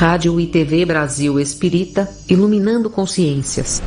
Rádio e TV Brasil Espírita, iluminando consciências.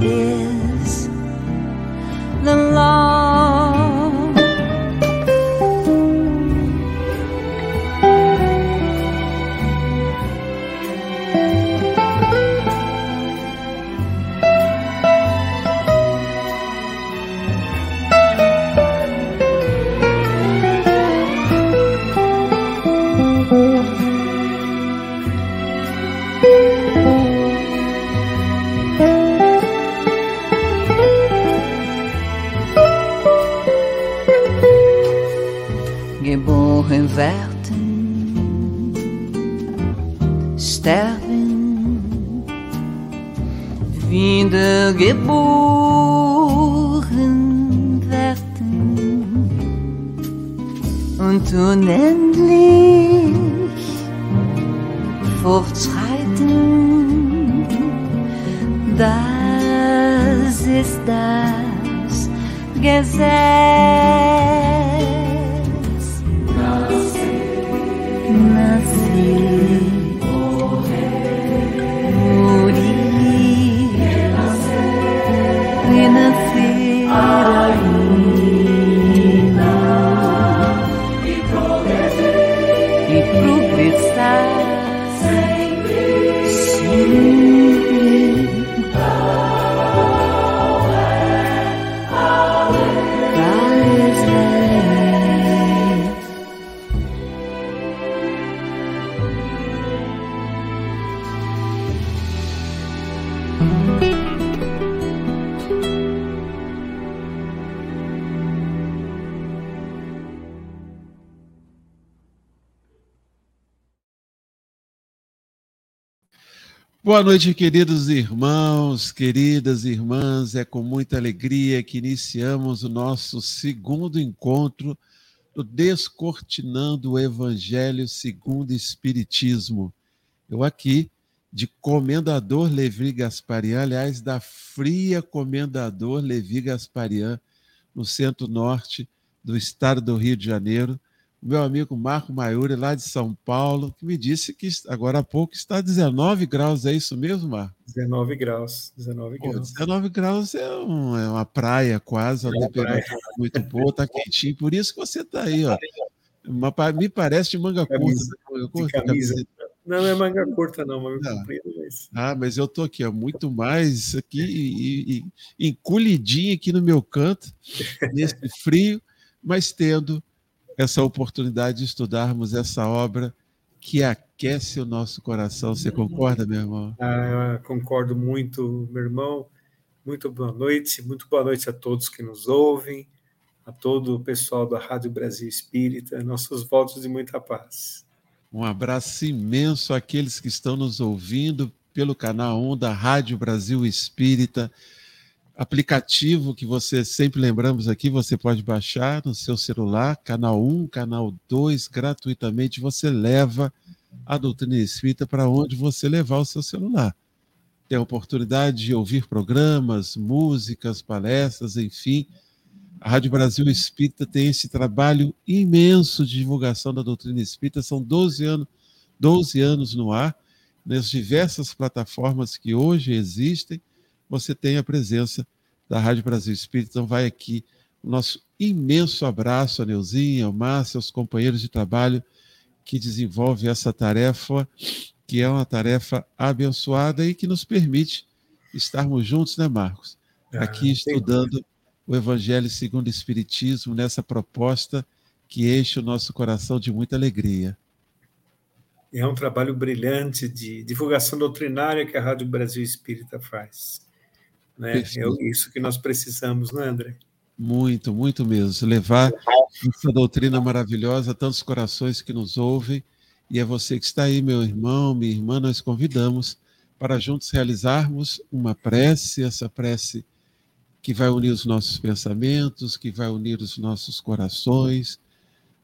别 Boa noite, queridos irmãos, queridas irmãs. É com muita alegria que iniciamos o nosso segundo encontro do Descortinando o Evangelho segundo o Espiritismo. Eu aqui, de Comendador Levi Gasparian, aliás, da Fria Comendador Levi Gasparian, no centro-norte do estado do Rio de Janeiro, meu amigo Marco Maiuri, lá de São Paulo, que me disse que agora há pouco está 19 graus, é isso mesmo, Marco? 19 graus, 19 Pô, graus. 19 graus é, um, é uma praia quase, é a temperatura praia. muito boa, está quentinho, por isso que você está aí, ó. Uma, me parece de manga camisa, curta. Manga curta camisa. Não, não é manga curta, não, manga ah. comprida. Mas... Ah, mas eu tô aqui, ó, muito mais aqui e, e, encolhidinho aqui no meu canto, nesse frio, mas tendo essa oportunidade de estudarmos essa obra que aquece o nosso coração. Você concorda, meu irmão? Ah, concordo muito, meu irmão. Muito boa noite, muito boa noite a todos que nos ouvem, a todo o pessoal da Rádio Brasil Espírita, nossos votos de muita paz. Um abraço imenso àqueles que estão nos ouvindo pelo canal 1 da Rádio Brasil Espírita aplicativo que você sempre lembramos aqui, você pode baixar no seu celular, canal 1, canal 2, gratuitamente, você leva a doutrina espírita para onde você levar o seu celular. Tem a oportunidade de ouvir programas, músicas, palestras, enfim. A Rádio Brasil Espírita tem esse trabalho imenso de divulgação da doutrina espírita, são 12 anos, 12 anos no ar, nas diversas plataformas que hoje existem, você tem a presença da Rádio Brasil Espírita. Então, vai aqui o nosso imenso abraço a Neuzinha, ao Márcio, aos companheiros de trabalho que desenvolvem essa tarefa, que é uma tarefa abençoada e que nos permite estarmos juntos, né, Marcos? Ah, aqui estudando o Evangelho segundo o Espiritismo, nessa proposta que enche o nosso coração de muita alegria. É um trabalho brilhante de divulgação doutrinária que a Rádio Brasil Espírita faz. Né? É isso que nós precisamos, não é, André? Muito, muito mesmo. Levar essa doutrina maravilhosa a tantos corações que nos ouvem. E é você que está aí, meu irmão, minha irmã, nós convidamos para juntos realizarmos uma prece, essa prece que vai unir os nossos pensamentos, que vai unir os nossos corações,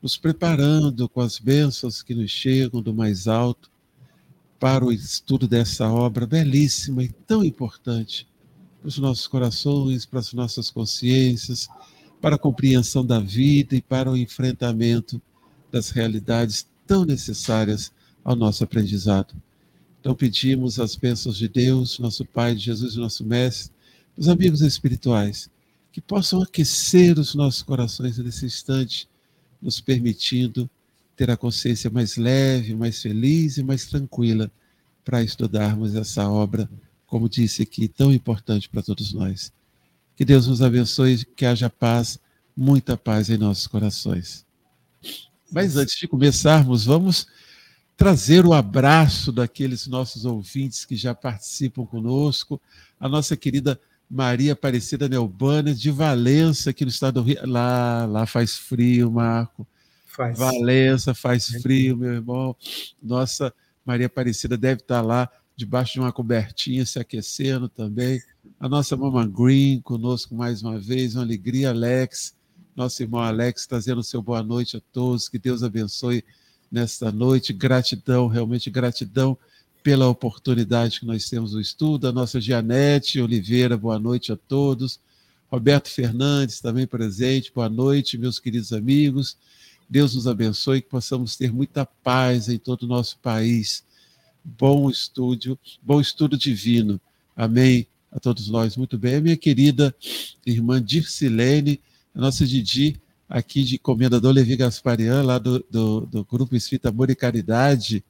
nos preparando com as bênçãos que nos chegam do mais alto para o estudo dessa obra belíssima e tão importante para os nossos corações, para as nossas consciências, para a compreensão da vida e para o enfrentamento das realidades tão necessárias ao nosso aprendizado. Então pedimos as bênçãos de Deus, nosso Pai, de Jesus nosso Mestre, os amigos espirituais, que possam aquecer os nossos corações nesse instante, nos permitindo ter a consciência mais leve, mais feliz e mais tranquila para estudarmos essa obra como disse aqui, tão importante para todos nós. Que Deus nos abençoe, que haja paz, muita paz em nossos corações. Mas antes de começarmos, vamos trazer o abraço daqueles nossos ouvintes que já participam conosco, a nossa querida Maria Aparecida Neubana, de Valença, aqui no estado do Rio. Lá, lá faz frio, Marco. Faz. Valença faz frio, meu irmão. Nossa Maria Aparecida deve estar lá debaixo de uma cobertinha, se aquecendo também. A nossa Mama Green conosco mais uma vez, uma alegria, Alex, nosso irmão Alex, trazendo seu boa noite a todos, que Deus abençoe nesta noite, gratidão, realmente gratidão pela oportunidade que nós temos no estudo, a nossa Gianete Oliveira, boa noite a todos, Roberto Fernandes também presente, boa noite, meus queridos amigos, Deus nos abençoe, que possamos ter muita paz em todo o nosso país, bom estúdio, bom estudo divino. Amém a todos nós. Muito bem. Minha querida irmã Dircilene, a nossa Didi, aqui de Comendador Levi Gasparian, lá do, do, do Grupo Espírita Amor e Caridade.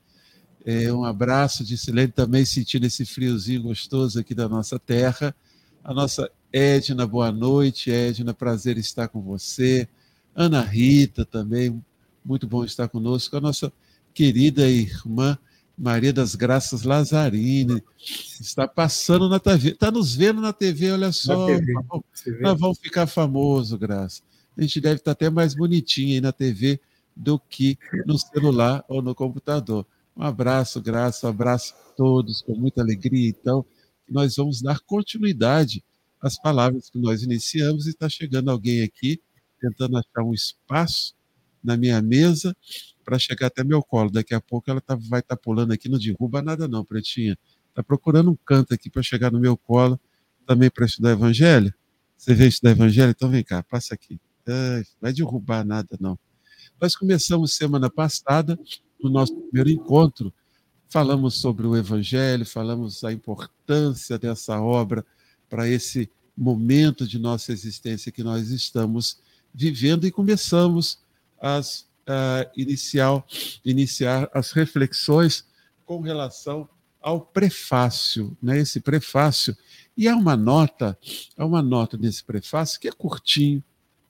É, um abraço, Dircilene, também sentindo esse friozinho gostoso aqui da nossa terra. A nossa Edna, boa noite. Edna, prazer estar com você. Ana Rita também, muito bom estar conosco. A nossa querida irmã Maria das Graças Lazarine, está passando na TV, está nos vendo na TV, olha só. TV, nós vamos ficar famoso, Graça. A gente deve estar até mais bonitinho aí na TV do que no celular ou no computador. Um abraço, Graça, um abraço a todos, com muita alegria. Então, nós vamos dar continuidade às palavras que nós iniciamos e está chegando alguém aqui tentando achar um espaço na minha mesa para chegar até meu colo. Daqui a pouco ela tá, vai estar tá pulando aqui, não derruba nada não, pretinha. Está procurando um canto aqui para chegar no meu colo, também para estudar Evangelho. Você veio estudar Evangelho? Então vem cá, passa aqui. Ai, vai derrubar nada não. Nós começamos semana passada, no nosso primeiro encontro, falamos sobre o Evangelho, falamos a importância dessa obra para esse momento de nossa existência que nós estamos vivendo e começamos as uh, inicial, iniciar as reflexões com relação ao prefácio, né? Esse prefácio e há uma nota, há uma nota nesse prefácio que é curtinho,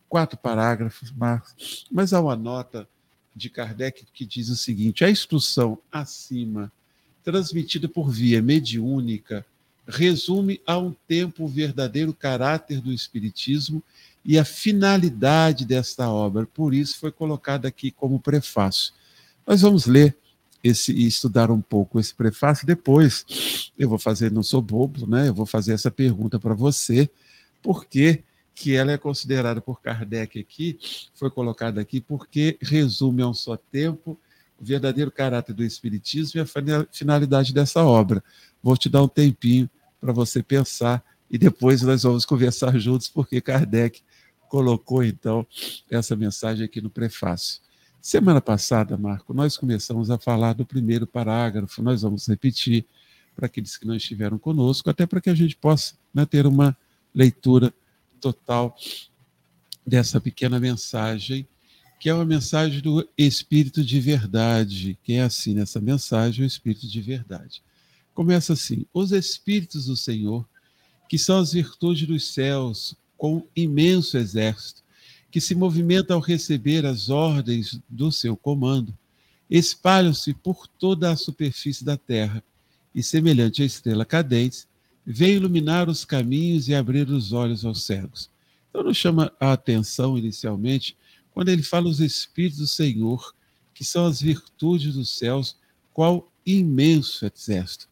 quatro parágrafos, mas, mas há uma nota de Kardec que diz o seguinte: a instrução acima, transmitida por via mediúnica, resume a um tempo o verdadeiro caráter do Espiritismo e a finalidade desta obra. Por isso foi colocado aqui como prefácio. Nós vamos ler esse e estudar um pouco esse prefácio depois. Eu vou fazer, não sou bobo, né? Eu vou fazer essa pergunta para você. por que, que ela é considerada por Kardec aqui, foi colocada aqui, porque resume a um só tempo o verdadeiro caráter do Espiritismo e a finalidade dessa obra. Vou te dar um tempinho para você pensar e depois nós vamos conversar juntos, porque Kardec colocou então essa mensagem aqui no prefácio. Semana passada, Marco, nós começamos a falar do primeiro parágrafo, nós vamos repetir para aqueles que não estiveram conosco, até para que a gente possa né, ter uma leitura total dessa pequena mensagem, que é uma mensagem do Espírito de Verdade, que é assim nessa mensagem, o Espírito de Verdade. Começa assim: Os Espíritos do Senhor, que são as virtudes dos céus, com imenso exército, que se movimenta ao receber as ordens do seu comando, espalham-se por toda a superfície da terra e, semelhante à estrela cadente, vem iluminar os caminhos e abrir os olhos aos cegos. Então, nos chama a atenção inicialmente quando ele fala os Espíritos do Senhor, que são as virtudes dos céus, qual imenso exército.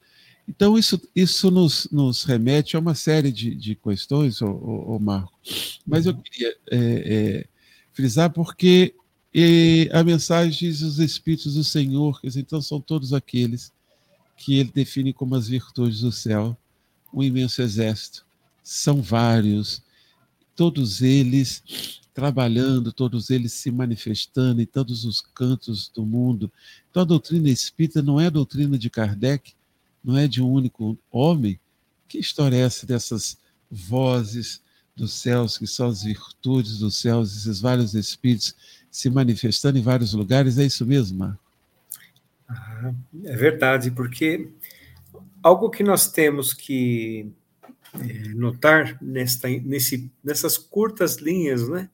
Então, isso, isso nos, nos remete a uma série de, de questões, ô, ô, ô Marco. Mas eu queria é, é, frisar porque e, a mensagem diz os Espíritos do Senhor, então são todos aqueles que ele define como as virtudes do céu, um imenso exército. São vários, todos eles trabalhando, todos eles se manifestando em todos os cantos do mundo. Então, a doutrina espírita não é a doutrina de Kardec, não é de um único homem. Que história é essa dessas vozes dos céus, que são as virtudes dos céus, esses vários espíritos se manifestando em vários lugares? É isso mesmo, Marco? Ah, é verdade, porque algo que nós temos que é, notar nesta, nesse, nessas curtas linhas, né?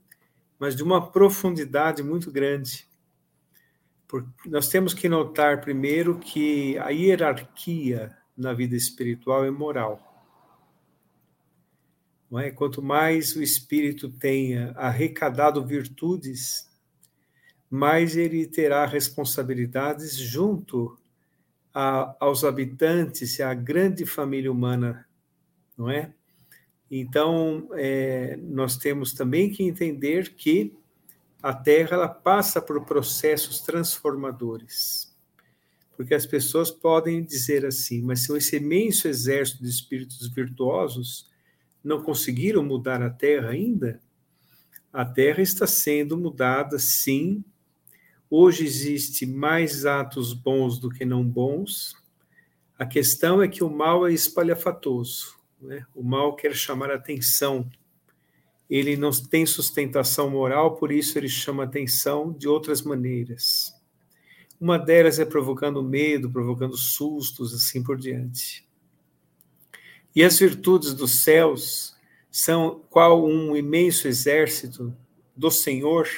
mas de uma profundidade muito grande. Nós temos que notar primeiro que a hierarquia na vida espiritual é moral. Não é? Quanto mais o espírito tenha arrecadado virtudes, mais ele terá responsabilidades junto a, aos habitantes e à grande família humana, não é? Então, é, nós temos também que entender que a Terra ela passa por processos transformadores. Porque as pessoas podem dizer assim, mas se esse imenso exército de espíritos virtuosos não conseguiram mudar a Terra ainda, a Terra está sendo mudada sim. Hoje existe mais atos bons do que não bons. A questão é que o mal é espalhafatoso. Né? O mal quer chamar atenção. Ele não tem sustentação moral, por isso ele chama atenção de outras maneiras. Uma delas é provocando medo, provocando sustos, assim por diante. E as virtudes dos céus são qual um imenso exército do Senhor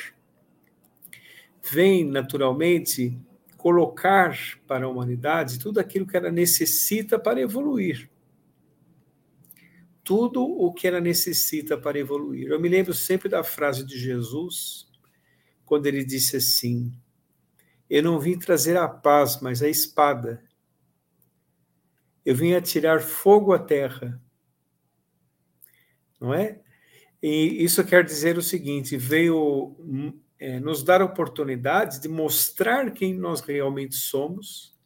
vem naturalmente colocar para a humanidade tudo aquilo que ela necessita para evoluir tudo o que ela necessita para evoluir. Eu me lembro sempre da frase de Jesus, quando ele disse assim: Eu não vim trazer a paz, mas a espada. Eu vim atirar fogo à terra. Não é? E isso quer dizer o seguinte: veio é, nos dar oportunidades de mostrar quem nós realmente somos,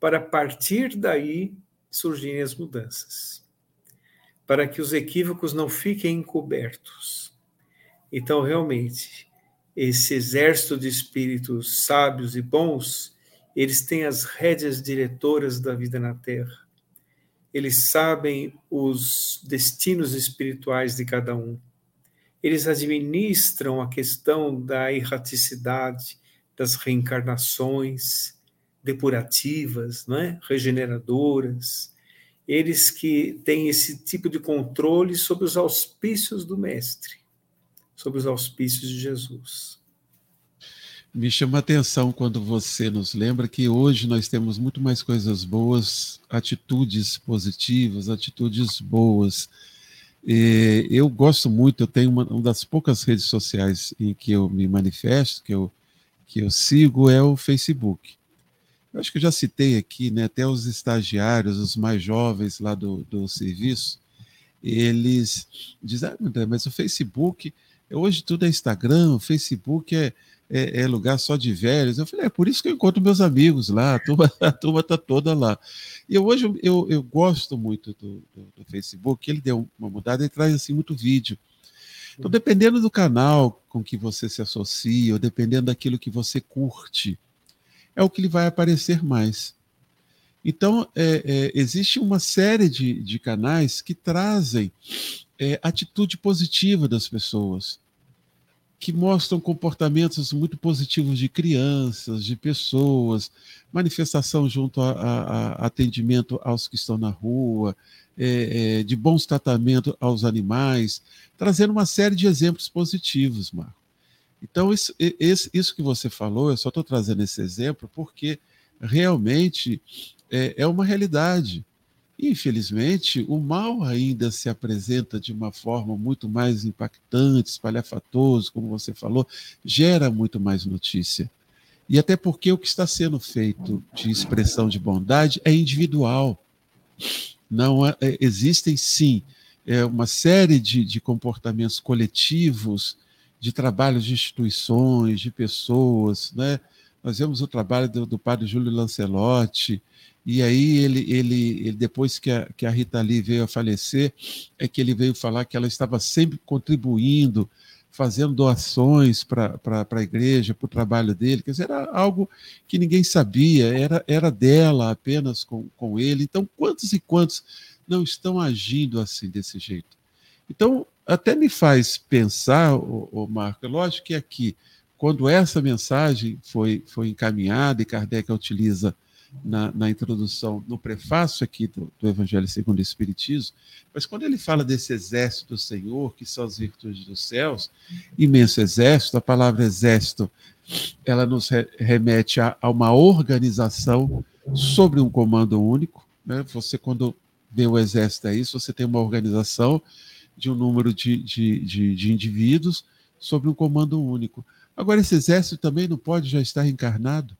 para partir daí surgirem as mudanças para que os equívocos não fiquem encobertos. Então, realmente, esse exército de espíritos sábios e bons, eles têm as rédeas diretoras da vida na Terra. Eles sabem os destinos espirituais de cada um. Eles administram a questão da erraticidade, das reencarnações depurativas, não é? regeneradoras, eles que têm esse tipo de controle sobre os auspícios do Mestre, sobre os auspícios de Jesus. Me chama a atenção quando você nos lembra que hoje nós temos muito mais coisas boas, atitudes positivas, atitudes boas. E eu gosto muito, eu tenho uma, uma das poucas redes sociais em que eu me manifesto, que eu, que eu sigo, é o Facebook. Eu acho que eu já citei aqui, né, até os estagiários, os mais jovens lá do, do serviço, eles dizem, ah, André, mas o Facebook, hoje tudo é Instagram, o Facebook é, é, é, lugar só de velhos. Eu falei, é por isso que eu encontro meus amigos lá, a turma está turma tá toda lá. E hoje eu, eu gosto muito do, do, do Facebook, ele deu uma mudada, ele traz assim muito vídeo. Então, dependendo do canal com que você se associa, ou dependendo daquilo que você curte, é o que lhe vai aparecer mais. Então, é, é, existe uma série de, de canais que trazem é, atitude positiva das pessoas, que mostram comportamentos muito positivos de crianças, de pessoas, manifestação junto a, a, a atendimento aos que estão na rua, é, é, de bons tratamentos aos animais, trazendo uma série de exemplos positivos, Marco. Então, isso, isso que você falou, eu só estou trazendo esse exemplo porque realmente é, é uma realidade. Infelizmente, o mal ainda se apresenta de uma forma muito mais impactante, espalhafatoso, como você falou, gera muito mais notícia. E até porque o que está sendo feito de expressão de bondade é individual. Não é existem sim é, uma série de, de comportamentos coletivos, de trabalhos de instituições, de pessoas, né? Nós vemos o trabalho do, do padre Júlio Lancelotti, e aí ele, ele, ele depois que a, que a Rita Lee veio a falecer, é que ele veio falar que ela estava sempre contribuindo, fazendo doações para a igreja, para o trabalho dele. Quer dizer, era algo que ninguém sabia, era, era dela apenas com, com ele. Então, quantos e quantos não estão agindo assim, desse jeito? Então, até me faz pensar, o, o Marco, lógico que aqui, quando essa mensagem foi, foi encaminhada e Kardec utiliza na, na introdução, no prefácio aqui do, do, Evangelho segundo o Espiritismo, mas quando ele fala desse exército do Senhor, que são as virtudes dos céus, imenso exército, a palavra exército, ela nos re, remete a, a, uma organização sobre um comando único. Né? Você, quando vê o exército isso, você tem uma organização de um número de, de, de, de indivíduos sobre um comando único. Agora, esse exército também não pode já estar encarnado?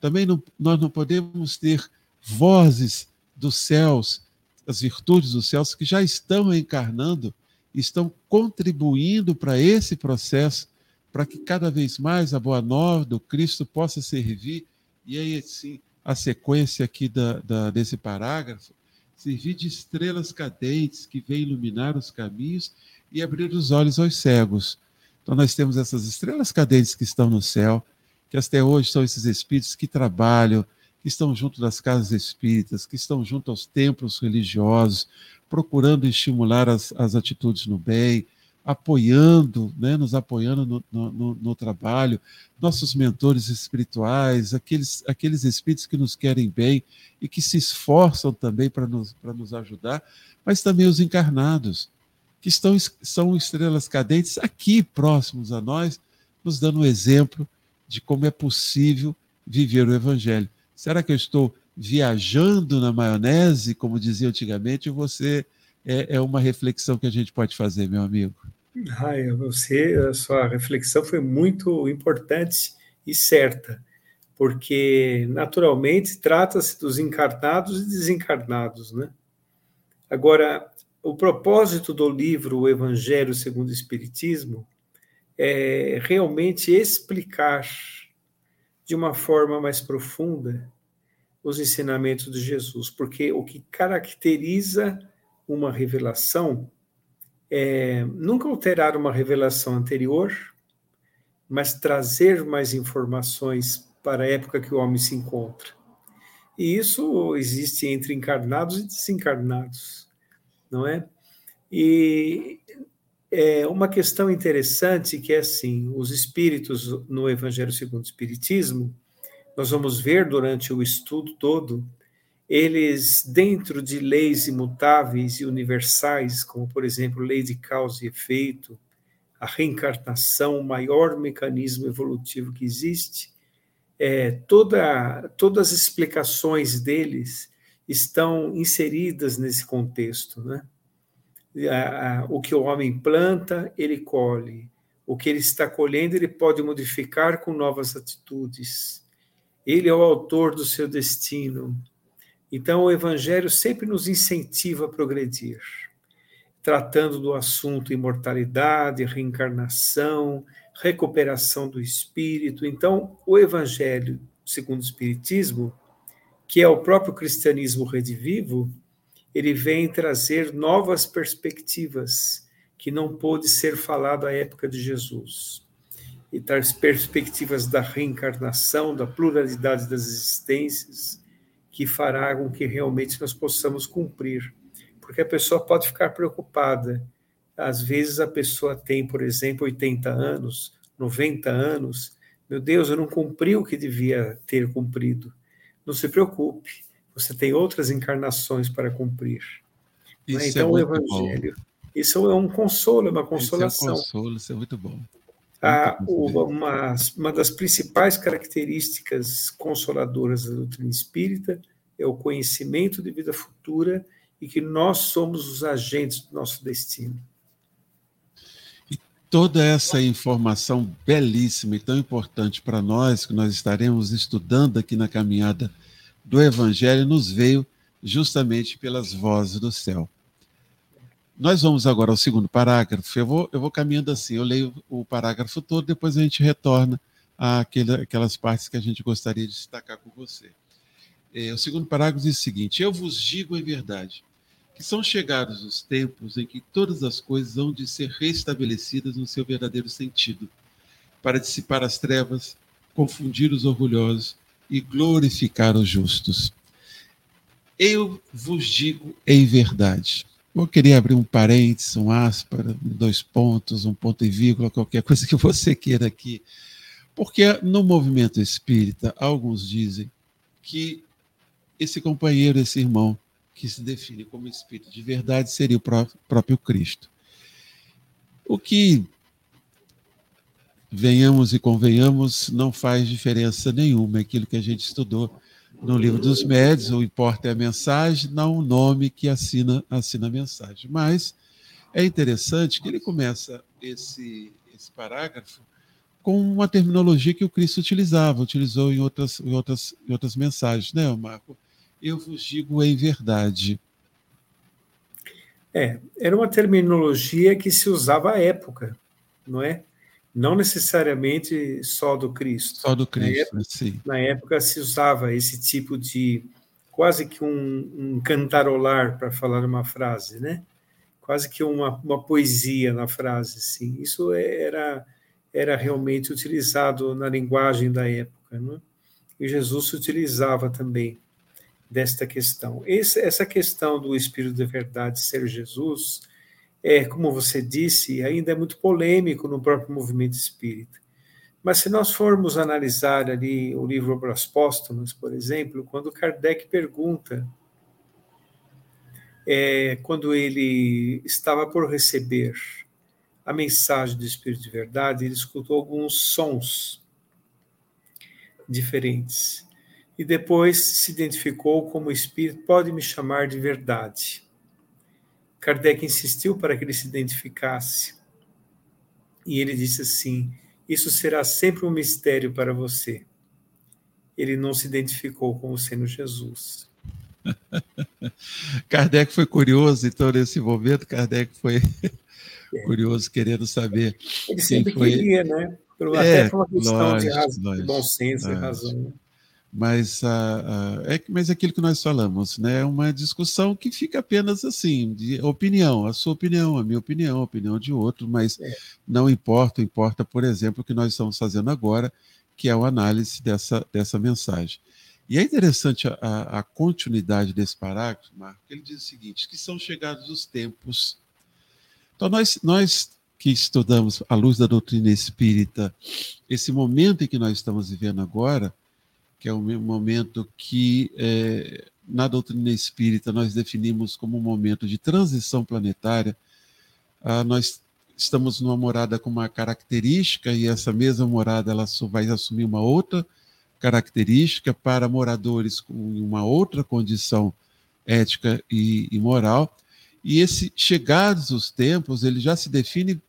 Também não, nós não podemos ter vozes dos céus, as virtudes dos céus que já estão encarnando, estão contribuindo para esse processo, para que cada vez mais a boa nova do Cristo possa servir. E aí, sim, a sequência aqui da, da, desse parágrafo, servir de estrelas cadentes que vêm iluminar os caminhos e abrir os olhos aos cegos. Então, nós temos essas estrelas cadentes que estão no céu, que até hoje são esses espíritos que trabalham, que estão junto das casas espíritas, que estão junto aos templos religiosos, procurando estimular as, as atitudes no bem, apoiando, né, nos apoiando no, no, no, trabalho, nossos mentores espirituais, aqueles, aqueles espíritos que nos querem bem e que se esforçam também para nos, nos ajudar, mas também os encarnados, que estão, são estrelas cadentes aqui próximos a nós, nos dando um exemplo de como é possível viver o Evangelho. Será que eu estou viajando na maionese, como dizia antigamente, ou você é, é uma reflexão que a gente pode fazer, meu amigo? Ai, você, a sua reflexão foi muito importante e certa, porque naturalmente trata-se dos encarnados e desencarnados, né? Agora, o propósito do livro O Evangelho segundo o Espiritismo é, realmente explicar de uma forma mais profunda os ensinamentos de Jesus, porque o que caracteriza uma revelação é nunca alterar uma revelação anterior, mas trazer mais informações para a época que o homem se encontra. E isso existe entre encarnados e desencarnados, não é? E é uma questão interessante que é assim, os espíritos no Evangelho segundo o Espiritismo, nós vamos ver durante o estudo todo, eles dentro de leis imutáveis e universais, como por exemplo, lei de causa e efeito, a reencarnação, o maior mecanismo evolutivo que existe, é, toda, todas as explicações deles estão inseridas nesse contexto, né? o que o homem planta, ele colhe. O que ele está colhendo, ele pode modificar com novas atitudes. Ele é o autor do seu destino. Então, o Evangelho sempre nos incentiva a progredir. tratando do assunto imortalidade, reencarnação, recuperação do espírito. Então, o Evangelho segundo o Espiritismo, que é o próprio cristianismo redivivo, ele vem trazer novas perspectivas que não pôde ser falado à época de Jesus. E traz perspectivas da reencarnação, da pluralidade das existências, que fará com que realmente nós possamos cumprir. Porque a pessoa pode ficar preocupada. Às vezes a pessoa tem, por exemplo, 80 anos, 90 anos. Meu Deus, eu não cumpri o que devia ter cumprido. Não se preocupe, você tem outras encarnações para cumprir. Né? Isso então, é o Evangelho. Bom. Isso é um consolo, é uma consolação. Isso é um consolo, isso é muito bom. Ah, uma, uma das principais características consoladoras da doutrina espírita é o conhecimento de vida futura e que nós somos os agentes do nosso destino. E toda essa informação belíssima e tão importante para nós, que nós estaremos estudando aqui na caminhada do Evangelho, nos veio justamente pelas vozes do céu. Nós vamos agora ao segundo parágrafo. Eu vou, eu vou caminhando assim, eu leio o parágrafo todo, depois a gente retorna àquele, àquelas partes que a gente gostaria de destacar com você. É, o segundo parágrafo diz o seguinte: Eu vos digo em verdade que são chegados os tempos em que todas as coisas hão de ser restabelecidas no seu verdadeiro sentido, para dissipar as trevas, confundir os orgulhosos e glorificar os justos. Eu vos digo em verdade eu queria abrir um parênteses, um aspas, dois pontos, um ponto e vírgula, qualquer coisa que você queira aqui. Porque no movimento espírita, alguns dizem que esse companheiro, esse irmão, que se define como espírito de verdade, seria o próprio Cristo. O que, venhamos e convenhamos, não faz diferença nenhuma, é aquilo que a gente estudou no livro dos médios, o importa é a mensagem, não o nome que assina, assina a mensagem. Mas é interessante que ele começa esse, esse parágrafo com uma terminologia que o Cristo utilizava, utilizou em outras, em outras, em outras mensagens, né, Marco? Eu vos digo em verdade. É, era uma terminologia que se usava à época, não é? Não necessariamente só do Cristo. Só do Cristo, na época, sim. Na época se usava esse tipo de quase que um, um cantarolar para falar uma frase, né? Quase que uma, uma poesia na frase, sim. Isso era era realmente utilizado na linguagem da época, né? E Jesus se utilizava também desta questão. Esse, essa questão do Espírito de Verdade ser Jesus é, como você disse, ainda é muito polêmico no próprio movimento espírita. Mas se nós formos analisar ali o livro Obras Póstumas, por exemplo, quando Kardec pergunta, é, quando ele estava por receber a mensagem do Espírito de Verdade, ele escutou alguns sons diferentes. E depois se identificou como Espírito, pode me chamar de verdade. Kardec insistiu para que ele se identificasse. E ele disse assim: Isso será sempre um mistério para você. Ele não se identificou como sendo Jesus. Kardec foi curioso, então, nesse momento, Kardec foi é. curioso, querendo saber. Ele sempre foi... queria, né? Até é, por uma questão lógico, de, razão, de bom senso lógico. e razão. Mas, uh, uh, é, mas é aquilo que nós falamos, né? É uma discussão que fica apenas assim, de opinião, a sua opinião, a minha opinião, a opinião de outro, mas é. não importa, importa, por exemplo, o que nós estamos fazendo agora, que é a análise dessa, dessa mensagem. E é interessante a, a, a continuidade desse parágrafo, Marco, ele diz o seguinte, que são chegados os tempos. Então, nós, nós que estudamos à luz da doutrina espírita, esse momento em que nós estamos vivendo agora, que é um momento que, é, na doutrina espírita, nós definimos como um momento de transição planetária. Ah, nós estamos numa morada com uma característica, e essa mesma morada ela vai assumir uma outra característica para moradores com uma outra condição ética e, e moral. E esse chegados os tempos, ele já se define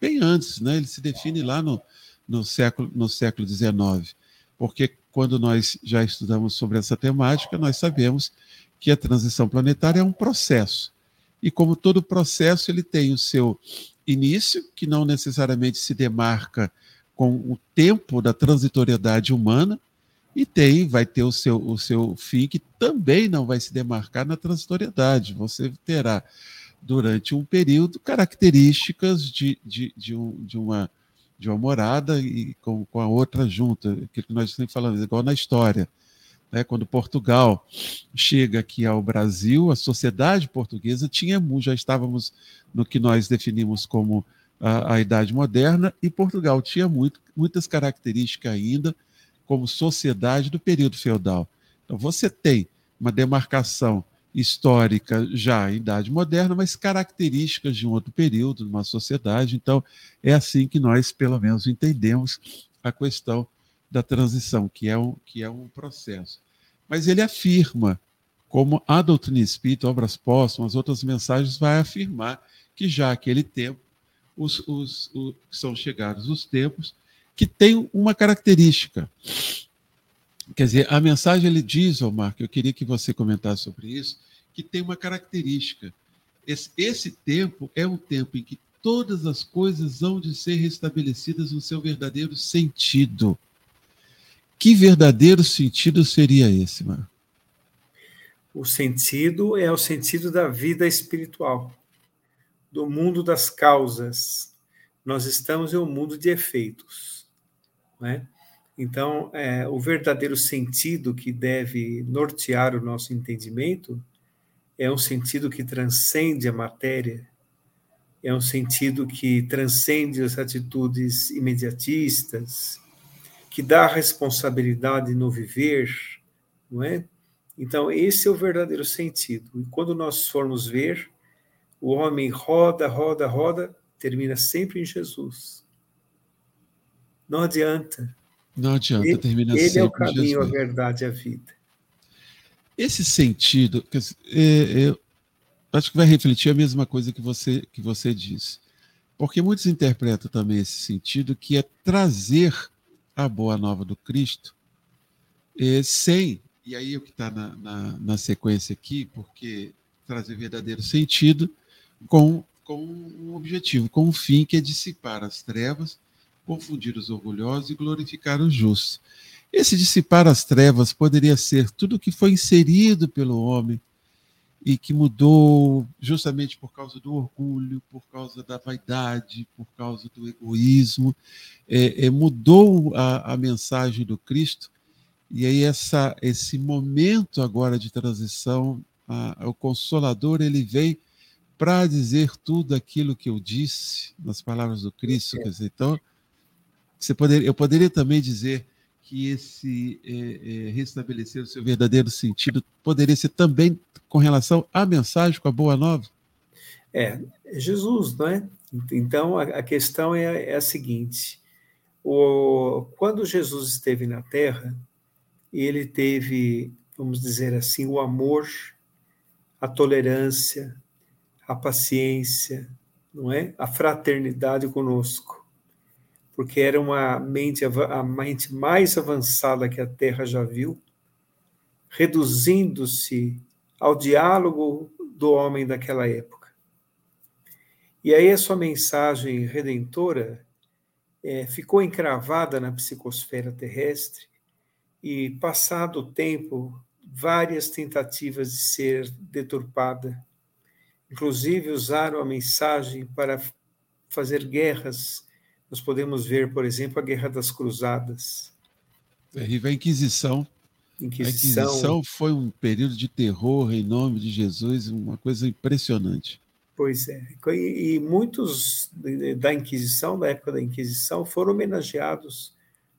bem antes, né? ele se define lá no, no século no século XIX, porque quando nós já estudamos sobre essa temática, nós sabemos que a transição planetária é um processo E como todo processo, ele tem o seu início, que não necessariamente se demarca com o tempo da transitoriedade humana, e tem, vai ter o seu, o seu fim, que também não vai se demarcar na transitoriedade. Você terá, durante um período, características de, de, de, um, de uma, de uma morada e com, com a outra junta, aquilo que nós sempre falamos, igual na história. Né? Quando Portugal chega aqui ao Brasil, a sociedade portuguesa tinha, já estávamos no que nós definimos como a, a Idade Moderna, e Portugal tinha muito, muitas características ainda como sociedade do período feudal. Então, você tem uma demarcação histórica já em Idade Moderna, mas características de um outro período, de uma sociedade. Então, é assim que nós, pelo menos, entendemos a questão da transição, que é um, que é um processo. Mas ele afirma, como a doutrina espírita, obras póstumas, outras mensagens, vai afirmar que já aquele tempo, os, os, os, são chegados os tempos que tem uma característica. Quer dizer, a mensagem ele diz, Omar, que eu queria que você comentasse sobre isso, que tem uma característica. Esse, esse tempo é um tempo em que todas as coisas hão de ser restabelecidas no seu verdadeiro sentido. Que verdadeiro sentido seria esse, Mar? O sentido é o sentido da vida espiritual, do mundo das causas. Nós estamos em um mundo de efeitos. Né? Então, é, o verdadeiro sentido que deve nortear o nosso entendimento é um sentido que transcende a matéria, é um sentido que transcende as atitudes imediatistas, que dá responsabilidade no viver, não é? Então, esse é o verdadeiro sentido. E quando nós formos ver, o homem roda, roda, roda, termina sempre em Jesus. Não adianta. Não adianta, ele, termina Ele é o caminho, a verdade, a vida. Esse sentido, é, é, acho que vai refletir a mesma coisa que você, que você disse. Porque muitos interpretam também esse sentido, que é trazer a boa nova do Cristo é, sem, e aí é o que está na, na, na, sequência aqui, porque trazer verdadeiro sentido com, com um objetivo, com um fim que é dissipar as trevas confundir os orgulhosos e glorificar os justos. Esse dissipar as trevas poderia ser tudo que foi inserido pelo homem e que mudou justamente por causa do orgulho, por causa da vaidade, por causa do egoísmo, é, é, mudou a, a, mensagem do Cristo. E aí essa, esse momento agora de transição, a, o Consolador ele vem para dizer tudo aquilo que eu disse nas palavras do Cristo. Quer dizer, então você poderia, eu poderia também dizer que esse é, é, restabelecer o seu verdadeiro sentido poderia ser também com relação à mensagem, com a boa nova? É, Jesus, não é? Então, a, a questão é, é, a seguinte: o, quando Jesus esteve na Terra, ele teve, vamos dizer assim, o amor, a tolerância, a paciência, não é? A fraternidade conosco porque era uma mente, a mente mais avançada que a Terra já viu, reduzindo-se ao diálogo do homem daquela época. E aí a sua mensagem redentora é, ficou encravada na psicosfera terrestre e, passado o tempo, várias tentativas de ser deturpada. Inclusive usaram a mensagem para fazer guerras nós podemos ver, por exemplo, a Guerra das Cruzadas. Terrível a Inquisição. Inquisição. A Inquisição foi um período de terror em nome de Jesus, uma coisa impressionante. Pois é. E, muitos da Inquisição, da época da Inquisição, foram homenageados,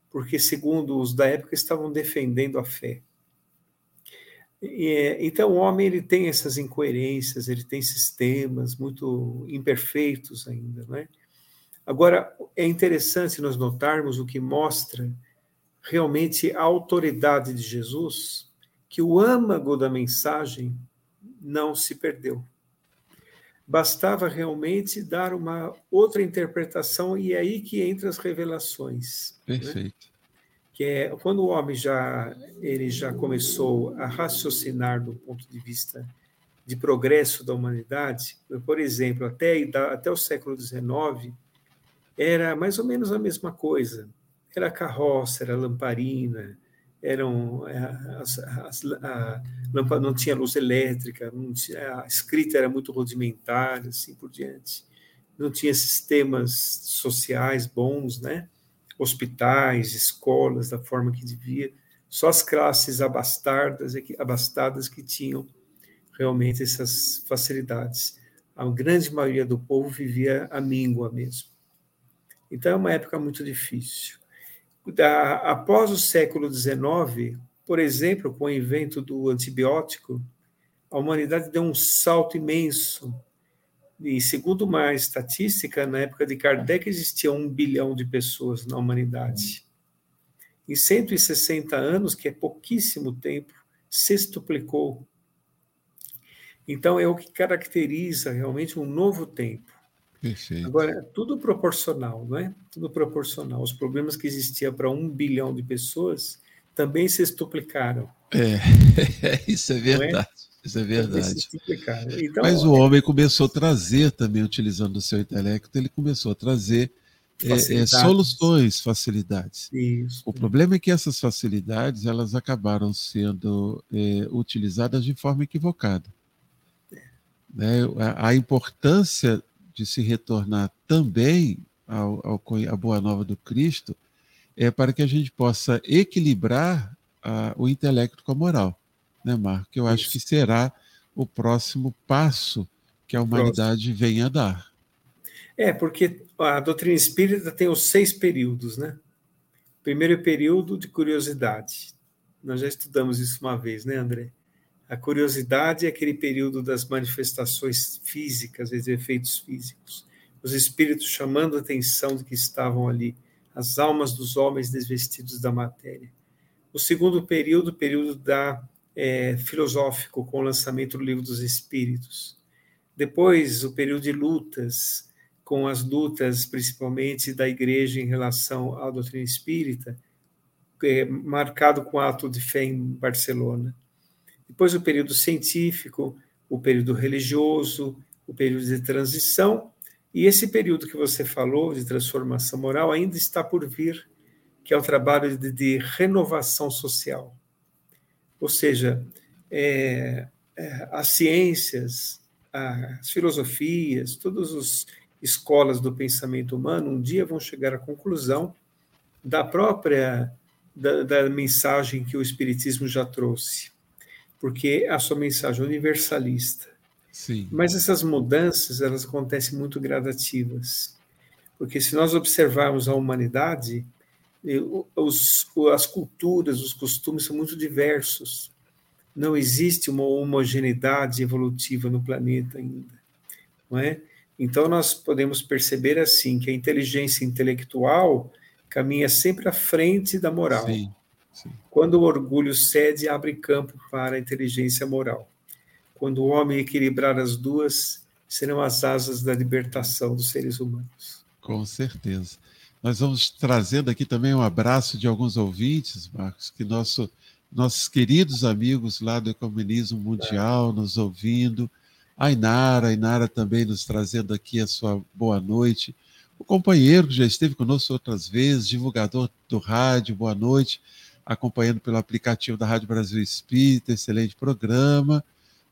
porque, segundo os da época, estavam defendendo a fé. E, então, o homem ele tem essas incoerências, ele tem sistemas muito imperfeitos ainda, não é? Agora, é interessante nós notarmos o que mostra realmente a autoridade de Jesus, que o âmago da mensagem não se perdeu. Bastava realmente dar uma outra interpretação, e é aí que entra as revelações. Né? Perfeito. Né? Que é quando o homem já ele já começou a raciocinar do ponto de vista de progresso da humanidade, por exemplo, até, até o século XIX, era mais ou menos a mesma coisa. Era carroça, era lamparina, eram é, as, as, a, não tinha luz elétrica, tinha, a escrita era muito rudimentar, assim por diante. Não tinha sistemas sociais bons, né? Hospitais, escolas da forma que devia. Só as classes abastadas, abastadas que tinham realmente essas facilidades. A grande maioria do povo vivia a míngua mesmo. Então é uma época muito difícil. Da, após o século XIX, por exemplo, com o invento do antibiótico, a humanidade deu um salto imenso. E segundo uma estatística, na época de Kardec existia um bilhão de pessoas na humanidade. Em 160 anos, que é pouquíssimo tempo, sextuplicou então, é o que caracteriza realmente um novo tempo. Perfeito. Agora, tudo proporcional, não é? Tudo proporcional. Os problemas que existiam para um bilhão de pessoas também se extuplicaram. É, isso é, é? verdade. É? Isso é verdade. Então, Mas o homem começou a trazer também, utilizando o seu intelecto, ele começou a trazer é, é, soluções, facilidades. Isso. O problema é que essas facilidades elas acabaram sendo é, utilizadas de forma equivocada né, a, a, importância de se retornar também ao, ao, à Boa Nova do Cristo é para que a gente possa equilibrar a, o intelecto com a moral, né, Marco? Que eu acho que será o próximo passo que a humanidade próximo. venha a dar. É, porque a doutrina espírita tem os seis períodos, né? Primeiro período de curiosidade. Nós já estudamos isso uma vez, né, André? A curiosidade é aquele período das manifestações físicas, dos efeitos físicos. Os espíritos chamando a atenção de que estavam ali, as almas dos homens desvestidos da matéria. O segundo período, período da é, filosófico, com o lançamento do livro dos Espíritos. Depois, o período de lutas, com as lutas principalmente da igreja em relação à doutrina espírita, é, marcado com o ato de fé em Barcelona depois o período científico, o período religioso, o período de transição, e esse período que você falou de transformação moral ainda está por vir, que é o trabalho de, de renovação social. Ou seja, é, é, as ciências, as filosofias, todas as escolas do pensamento humano um dia vão chegar à conclusão da própria da, da mensagem que o Espiritismo já trouxe porque a sua mensagem é universalista. Sim. Mas essas mudanças, elas acontecem muito gradativas. Porque se nós observarmos a humanidade, os, as culturas, os costumes são muito diversos. Não existe uma homogeneidade evolutiva no planeta ainda, não é? Então nós podemos perceber assim que a inteligência intelectual caminha sempre à frente da moral. Sim. Quando o orgulho cede, abre campo para a inteligência moral. Quando o homem equilibrar as duas, serão as asas da libertação dos seres humanos. Com certeza. Nós vamos trazendo aqui também um abraço de alguns ouvintes, Marcos, que nosso, nossos queridos amigos lá do Ecumenismo Mundial nos ouvindo. A Inara, a Inara também nos trazendo aqui a sua boa noite. O companheiro que já esteve conosco outras vezes, divulgador do rádio, boa noite acompanhando pelo aplicativo da Rádio Brasil Espírita, excelente programa.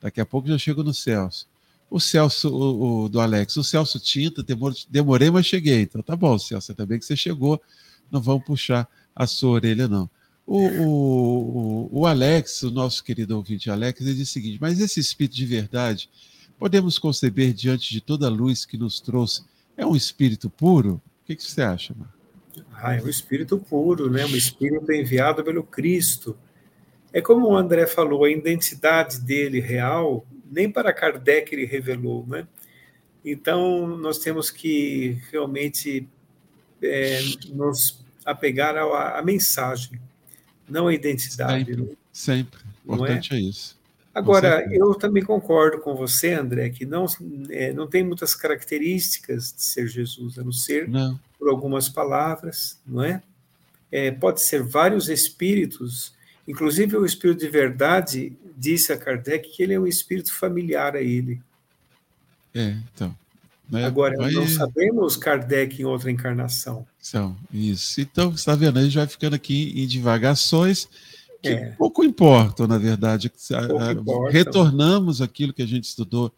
Daqui a pouco já chego no Celso. O Celso, o, o do Alex, o Celso Tinta, demorei, mas cheguei. Então tá bom, Celso, ainda bem que você chegou. Não vamos puxar a sua orelha, não. O, o, o Alex, o nosso querido ouvinte Alex, ele diz o seguinte: mas esse espírito de verdade, podemos conceber diante de toda a luz que nos trouxe, é um espírito puro? O que, que você acha, Marco? Ah, é um espírito puro, né? um espírito enviado pelo Cristo. É como o André falou, a identidade dele real, nem para Kardec ele revelou. Né? Então, nós temos que realmente é, nos apegar à, à, mensagem, não à identidade. Sempre, né? sempre. O importante é? é isso. Agora, eu também concordo com você, André, que não, é, não tem muitas características de ser Jesus, a não ser não por algumas palavras, não é? é? Pode ser vários espíritos Inclusive, o Espírito de Verdade disse a Kardec que ele é um espírito familiar a ele. É, então. Né? Agora, Mas... não sabemos Kardec em outra encarnação. Então, isso. Então, você está vendo, a gente vai ficando aqui em divagações que é. pouco importam, na verdade. Pouco Retornamos aquilo que a gente estudou,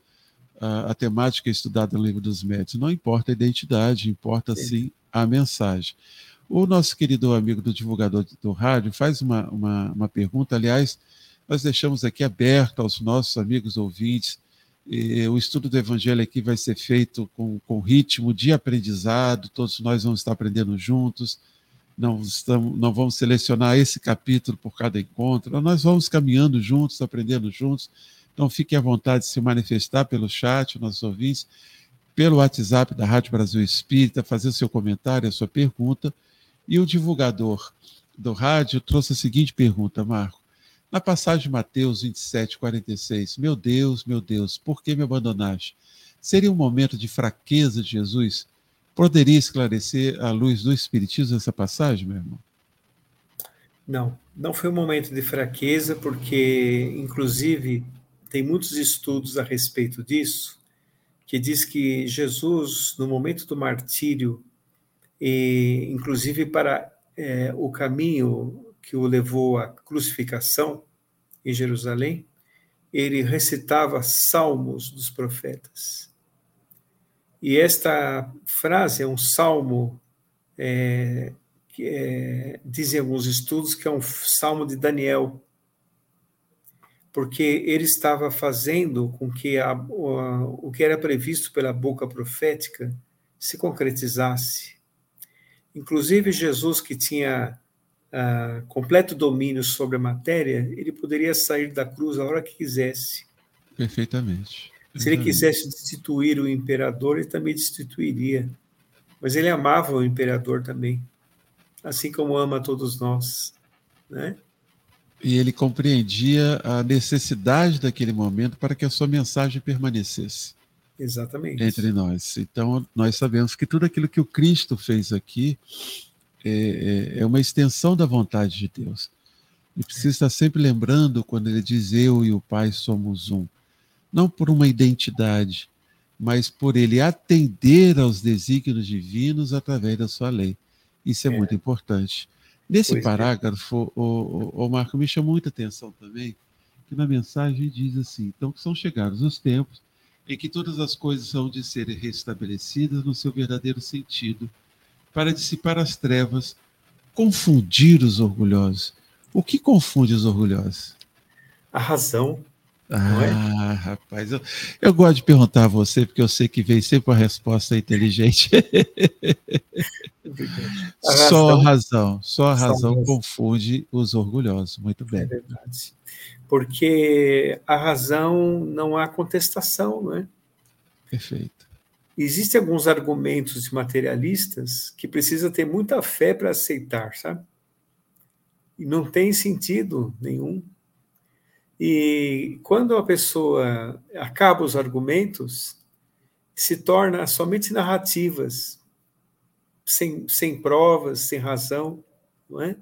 a, a, temática estudada no livro dos médios. Não importa a identidade, importa sim, a mensagem. O nosso querido amigo do divulgador do rádio faz uma, uma, uma pergunta, aliás, nós deixamos aqui aberto aos nossos amigos ouvintes. E o estudo do Evangelho aqui vai ser feito com, com ritmo de aprendizado, todos nós vamos estar aprendendo juntos, não, estamos, não vamos selecionar esse capítulo por cada encontro, nós vamos caminhando juntos, aprendendo juntos. Então, fique à vontade de se manifestar pelo chat, nossos ouvintes, pelo WhatsApp da Rádio Brasil Espírita, fazer o seu comentário, a sua pergunta. E o divulgador do rádio trouxe a seguinte pergunta, Marco. Na passagem de Mateus 27, 46, meu Deus, meu Deus, por que me abandonaste? Seria um momento de fraqueza de Jesus? Poderia esclarecer à luz do Espiritismo essa passagem, meu irmão? Não, não foi um momento de fraqueza, porque, inclusive, tem muitos estudos a respeito disso, que diz que Jesus, no momento do martírio, e inclusive para é, o caminho que o levou à crucificação em Jerusalém, ele recitava salmos dos profetas. E esta frase é um salmo, é, que é, dizem alguns estudos que é um salmo de Daniel, porque ele estava fazendo com que a, o, o que era previsto pela boca profética se concretizasse. Inclusive, Jesus, que tinha uh, completo domínio sobre a matéria, ele poderia sair da cruz a hora que quisesse. Perfeitamente. Se ele quisesse destituir o imperador, ele também destituiria. Mas ele amava o imperador também, assim como ama todos nós, né? E ele compreendia a necessidade daquele momento para que a sua mensagem permanecesse. Exatamente. Entre nós. Então, nós sabemos que tudo aquilo que o Cristo fez aqui é, é, é uma extensão da vontade de Deus. E precisa estar sempre lembrando quando ele diz: Eu e o Pai somos um. Não por uma identidade, mas por ele atender aos desígnios divinos através da sua lei. Isso é, é. muito importante. Nesse pois é. parágrafo, é. o, o, o, Marco me chamou muita atenção também, que na mensagem diz assim: então que são chegados os tempos em que todas as coisas são de serem restabelecidas no seu verdadeiro sentido, para dissipar as trevas, confundir os orgulhosos. O que confunde os orgulhosos? A razão. É? Ah, é? rapaz, eu, eu gosto de perguntar a você, porque eu sei que vem sempre uma resposta inteligente. a só a razão, só a razão confunde os orgulhosos. Muito bem. É verdade porque a razão não há contestação, não é? Perfeito. Existem alguns argumentos materialistas que precisa ter muita fé para aceitar, sabe? E não tem sentido nenhum. E quando a pessoa acaba os argumentos, se torna somente narrativas, sem, sem provas, sem razão, não é?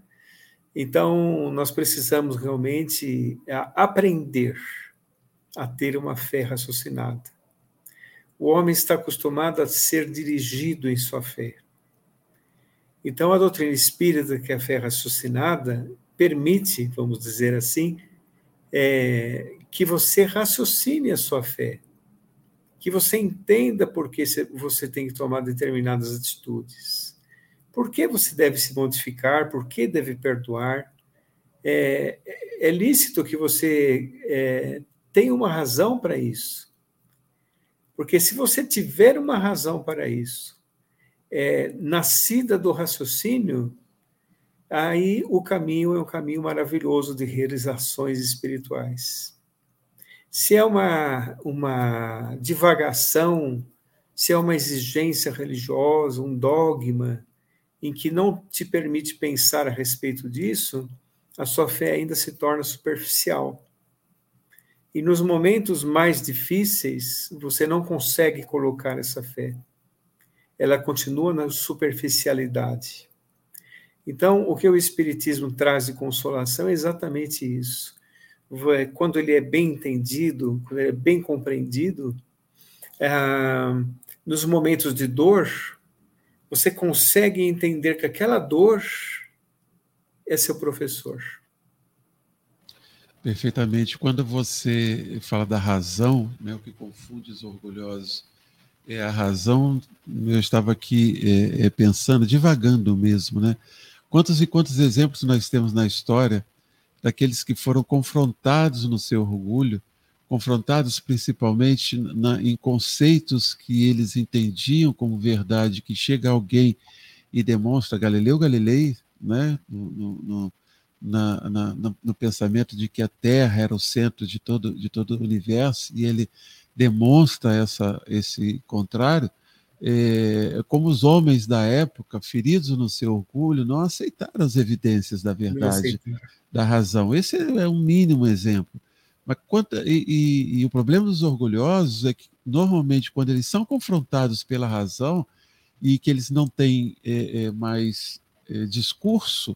Então, nós precisamos realmente é, aprender a ter uma fé raciocinada. O homem está acostumado a ser dirigido em sua fé. Então, a doutrina espírita, que é a fé raciocinada, permite, vamos dizer assim, é, que você raciocine a sua fé, que você entenda por que você tem que tomar determinadas atitudes por que você deve se modificar? Por que deve perdoar? É, é lícito que você é, tenha uma razão para isso. Porque se você tiver uma razão para isso, é, nascida do raciocínio, aí o caminho é um caminho maravilhoso de realizações espirituais. Se é uma, uma divagação, se é uma exigência religiosa, um dogma, em que não te permite pensar a respeito disso, a sua fé ainda se torna superficial. E nos momentos mais difíceis, você não consegue colocar essa fé. Ela continua na superficialidade. Então, o que o Espiritismo traz de consolação é exatamente isso. Quando ele é bem entendido, quando ele é bem compreendido, é, nos momentos de dor, você consegue entender que aquela dor é seu professor. Perfeitamente. Quando você fala da razão, né, o que confunde os orgulhosos é a razão. Eu estava aqui é, é, pensando, divagando mesmo, né? Quantos e quantos exemplos nós temos na história daqueles que foram confrontados no seu orgulho, confrontados principalmente na, em conceitos que eles entendiam como verdade, que chega alguém e demonstra, Galileu Galilei, né, no, no, na, na, no, pensamento de que a Terra era o centro de todo, de todo o universo, e ele demonstra essa, esse contrário, é, como os homens da época, feridos no seu orgulho, não aceitaram as evidências da verdade, da razão. Esse é um mínimo exemplo. Mas quanto, e, e, e, o problema dos orgulhosos é que, normalmente, quando eles são confrontados pela razão e que eles não têm é, é, mais é, discurso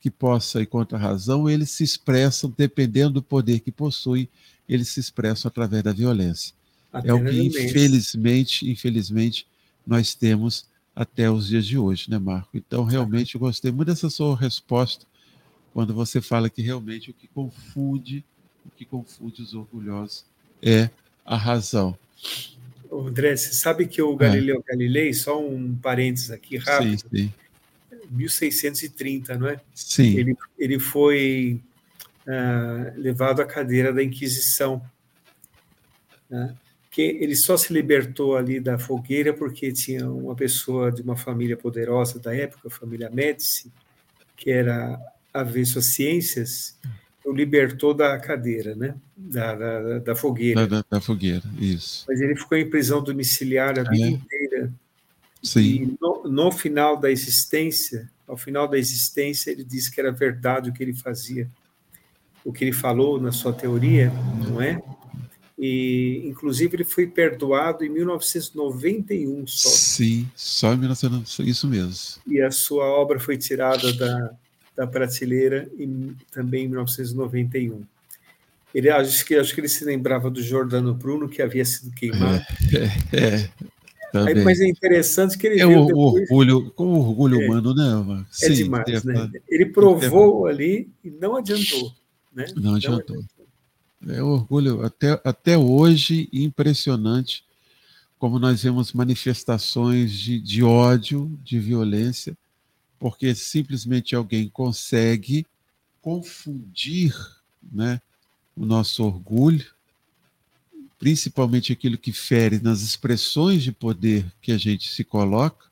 que possa ir contra a razão, eles se expressam, dependendo do poder que possuem, eles se expressam através da violência. Até é o que, infelizmente, infelizmente, nós temos até os dias de hoje, né, Marco? Então, realmente, eu gostei muito dessa sua resposta, quando você fala que realmente o que confunde, o que confunde os orgulhosos é a razão. André, você sabe que o é. Galileu é. Galilei, só um parênteses aqui rápido, sim, sim. 1630, não é? Sim. Ele, ele foi uh, levado à cadeira da Inquisição. Né? Que ele só se libertou ali da fogueira porque tinha uma pessoa de uma família poderosa da época, a família Médici, que era avesso às ciências, o libertou da cadeira, né? Da, da, da fogueira. Da, da, fogueira, isso. Mas ele ficou em prisão domiciliar a vida é. inteira. Sim. E no, no final da existência, ao final da existência, ele disse que era verdade o que ele fazia, o que ele falou na sua teoria, não é? E, inclusive, ele foi perdoado em 1991 só. Sim, só em 1991, isso mesmo. E a sua obra foi tirada da, da prateleira em, também em 1991. Ele, acho, que, acho que ele se lembrava do Jordano Bruno, que havia sido queimado. É, é, Aí, mas é interessante que ele é o depois, orgulho, com o orgulho é, humano, né? É Sim, é demais, né? Ele provou ali e não adiantou. Né? Não adiantou. Não adiantou. É um orgulho até, até hoje impressionante como nós vemos manifestações de, de ódio, de violência, porque simplesmente alguém consegue confundir né, o nosso orgulho, principalmente aquilo que fere nas expressões de poder que a gente se coloca,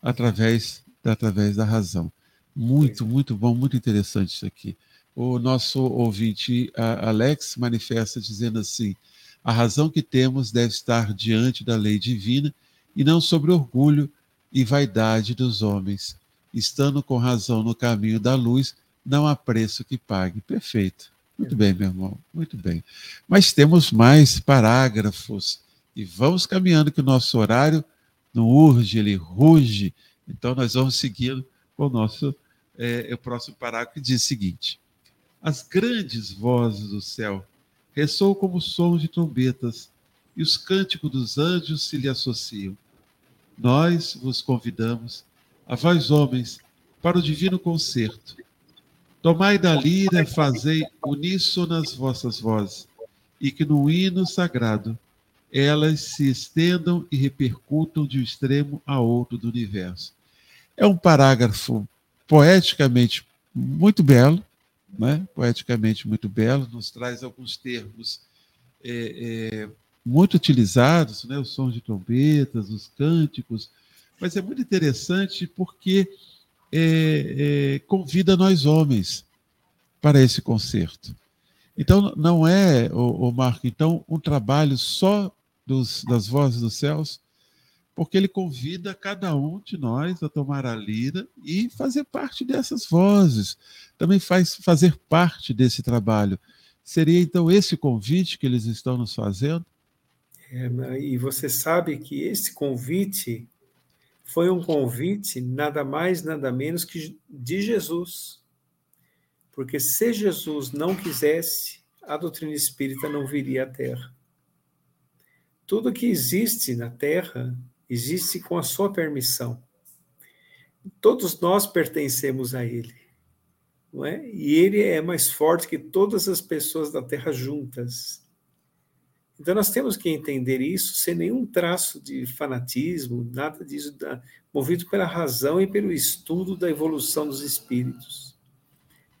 através, através da razão. Muito, muito bom, muito interessante isso aqui o nosso ouvinte Alex manifesta dizendo assim: a razão que temos deve estar diante da lei divina e não sobre orgulho e vaidade dos homens. Estando com razão no caminho da luz, não há preço que pague. Perfeito. Muito bem, meu irmão, muito bem. Mas temos mais parágrafos e vamos caminhando que o nosso horário não urge, ele ruge. Então nós vamos seguindo com o nosso é, o próximo parágrafo que diz o seguinte: as grandes vozes do céu ressoam como sons de trombetas, e os cânticos dos anjos se lhe associam. Nós vos convidamos, a vós homens, para o divino concerto. Tomai da lira, fazei uníssonas vossas vozes, e que no hino sagrado elas se estendam e repercutam de um extremo a outro do universo. É um parágrafo poeticamente muito belo, né? poeticamente muito belo, nos traz alguns termos é, é, muito utilizados, né? os sons de trombetas, os cânticos, mas é muito interessante porque é, é, convida nós homens para esse concerto. Então, não é, o, Marco, então, um trabalho só dos, das vozes dos céus, porque ele convida cada um de nós a tomar a lira e fazer parte dessas vozes, também faz fazer parte desse trabalho. Seria então esse convite que eles estão nos fazendo? É, e você sabe que esse convite foi um convite nada mais, nada menos que de Jesus. Porque se Jesus não quisesse, a doutrina espírita não viria à Terra. Tudo que existe na Terra existe com a sua permissão. Todos nós pertencemos a Ele. Não é? E Ele é mais forte que todas as pessoas da Terra juntas. Então nós temos que entender isso sem nenhum traço de fanatismo, nada disso, movido pela razão e pelo estudo da evolução dos espíritos.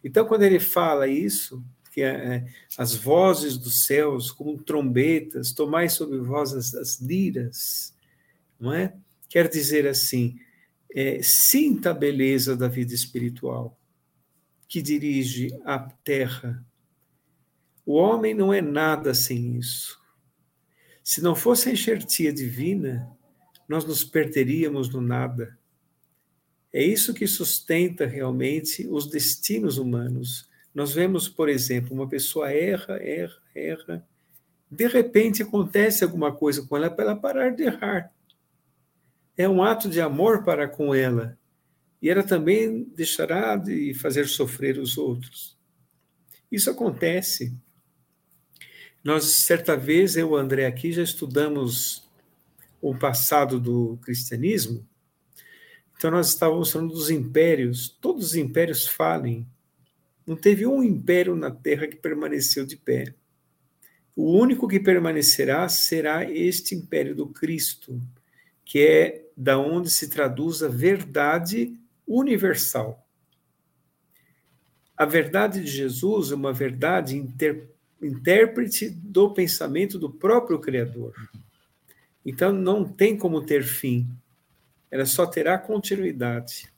Então quando ele fala isso, que é, é as vozes dos céus como trombetas, tomai sobre vós as, as liras, não é? Quer dizer assim, é, sinta a beleza da vida espiritual que dirige a terra. O homem não é nada sem isso. Se não fosse a enxertia divina, nós nos perderíamos no nada. É isso que sustenta realmente os destinos humanos. Nós vemos, por exemplo, uma pessoa erra, erra, erra, de repente acontece alguma coisa com ela para ela parar de errar. É um ato de amor para com ela. E ela também deixará de fazer sofrer os outros. Isso acontece. Nós, certa vez, eu e o André aqui já estudamos o passado do cristianismo. Então, nós estávamos falando dos impérios. Todos os impérios falem. Não teve um império na Terra que permaneceu de pé. O único que permanecerá será este império do Cristo, que é da onde se traduz a verdade universal. A verdade de Jesus é uma verdade inter intérprete do pensamento do próprio Criador. Então não tem como ter fim, ela só terá continuidade.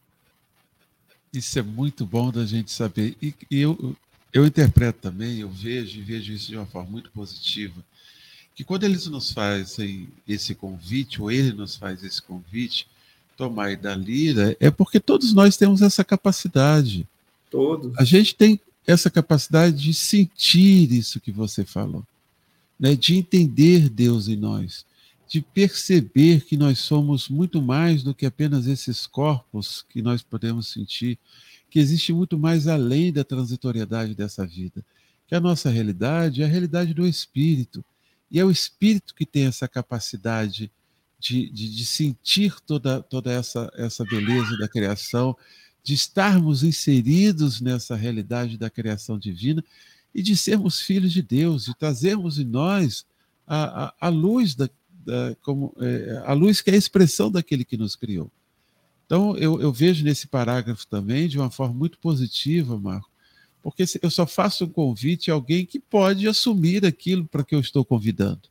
Isso é muito bom da gente saber. E, e eu, eu interpreto também, eu vejo e vejo isso de uma forma muito positiva, que quando eles nos fazem esse convite, ou ele nos faz esse convite, tomar da lira, é porque todos nós temos essa capacidade. Todos. A gente tem essa capacidade de sentir isso que você falou, né? de entender Deus em nós, de perceber que nós somos muito mais do que apenas esses corpos que nós podemos sentir, que existe muito mais além da transitoriedade dessa vida, que a nossa realidade é a realidade do Espírito, e é o Espírito que tem essa capacidade de, de, de sentir toda, toda essa, essa beleza da criação, de estarmos inseridos nessa realidade da criação divina e de sermos filhos de Deus, de trazermos em nós a, a, a luz da, da como, é, a luz que é a expressão daquele que nos criou. Então, eu, eu, vejo nesse parágrafo também de uma forma muito positiva, Marco, porque eu só faço um convite a alguém que pode assumir aquilo para que eu estou convidando.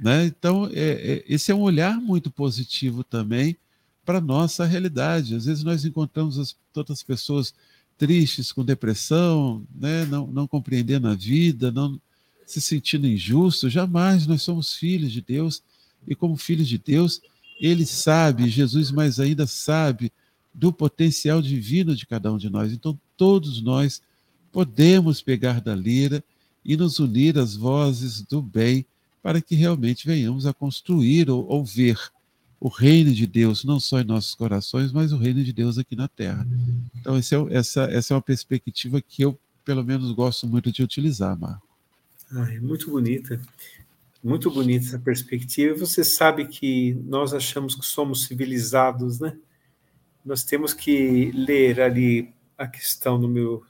Né? Então, é, é, esse é um olhar muito positivo também para a nossa realidade. Às vezes nós encontramos as, todas as pessoas tristes, com depressão, né? não, não compreendendo a vida, não se sentindo injusto. Jamais nós somos filhos de Deus e, como filhos de Deus, Ele sabe, Jesus mais ainda sabe, do potencial divino de cada um de nós. Então, todos nós podemos pegar da lira e nos unir às vozes do bem para que realmente venhamos a construir ou, ou ver o reino de Deus, não só em nossos corações, mas o reino de Deus aqui na terra. Então, é, essa, essa é uma perspectiva que eu, pelo menos, gosto muito de utilizar, Marco. É muito bonita, muito bonita essa perspectiva. Você sabe que nós achamos que somos civilizados, né? Nós temos que ler ali a questão no meu,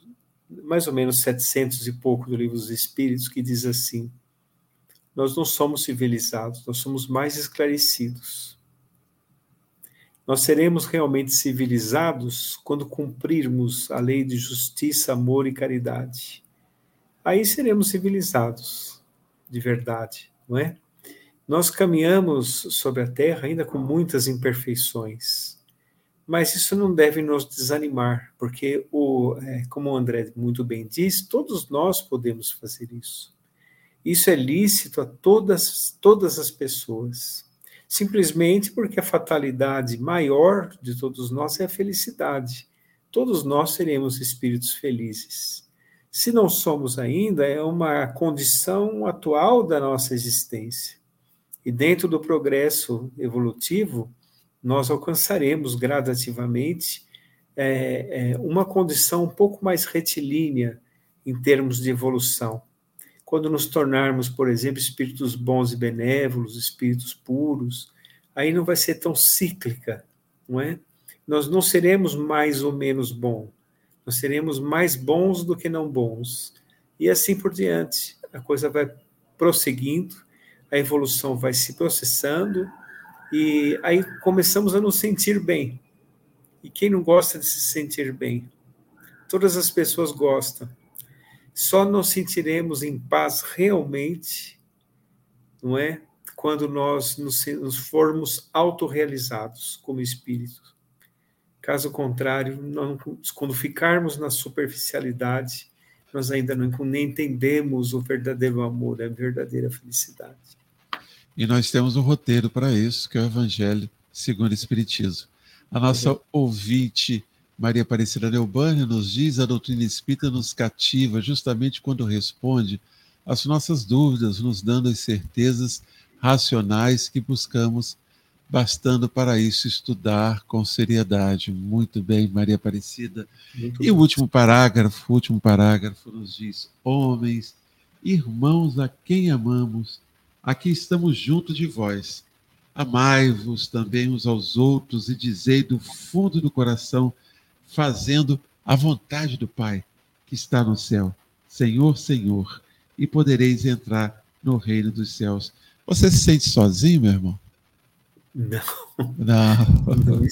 mais ou menos 700 e pouco do Livro dos Espíritos, que diz assim: Nós não somos civilizados, nós somos mais esclarecidos nós seremos realmente civilizados quando cumprirmos a lei de justiça, amor e caridade. Aí seremos civilizados de verdade, não é? Nós caminhamos sobre a terra ainda com muitas imperfeições, mas isso não deve nos desanimar, porque, o, é, como o André muito bem diz, todos nós podemos fazer isso. Isso é lícito a todas, todas as pessoas simplesmente porque a fatalidade maior de todos nós é a felicidade. Todos nós seremos espíritos felizes. Se não somos ainda, é uma condição atual da nossa existência. E dentro do progresso evolutivo, nós alcançaremos gradativamente é, é, uma condição um pouco mais retilínea em termos de evolução. Quando nos tornarmos, por exemplo, espíritos bons e benévolos, espíritos puros, aí não vai ser tão cíclica, não é? Nós não seremos mais ou menos bons, nós seremos mais bons do que não bons. E assim por diante. A coisa vai prosseguindo, a evolução vai se processando, e aí começamos a nos sentir bem. E quem não gosta de se sentir bem? Todas as pessoas gostam. Só nos sentiremos em paz realmente, não é? Quando nós nos, formos autorrealizados como espíritos. Caso contrário, não, quando ficarmos na superficialidade, nós ainda não nem entendemos o verdadeiro amor, a verdadeira felicidade. E nós temos um roteiro para isso, que é o Evangelho segundo o Espiritismo. A nossa uhum. ouvinte, Maria Aparecida Neubânia, nos diz: a doutrina espírita nos cativa justamente quando responde às nossas dúvidas, nos dando as certezas racionais que buscamos, bastando para isso estudar com seriedade. Muito bem, Maria Aparecida. Muito e bom. o último parágrafo, o último parágrafo nos diz: homens, irmãos a quem amamos, aqui estamos junto de vós Amai-vos também uns aos outros e dizei do fundo do coração, fazendo a vontade do Pai que está no céu. Senhor, Senhor, e podereis entrar no reino dos céus. Você se sente sozinho, meu irmão? Não. Não. Não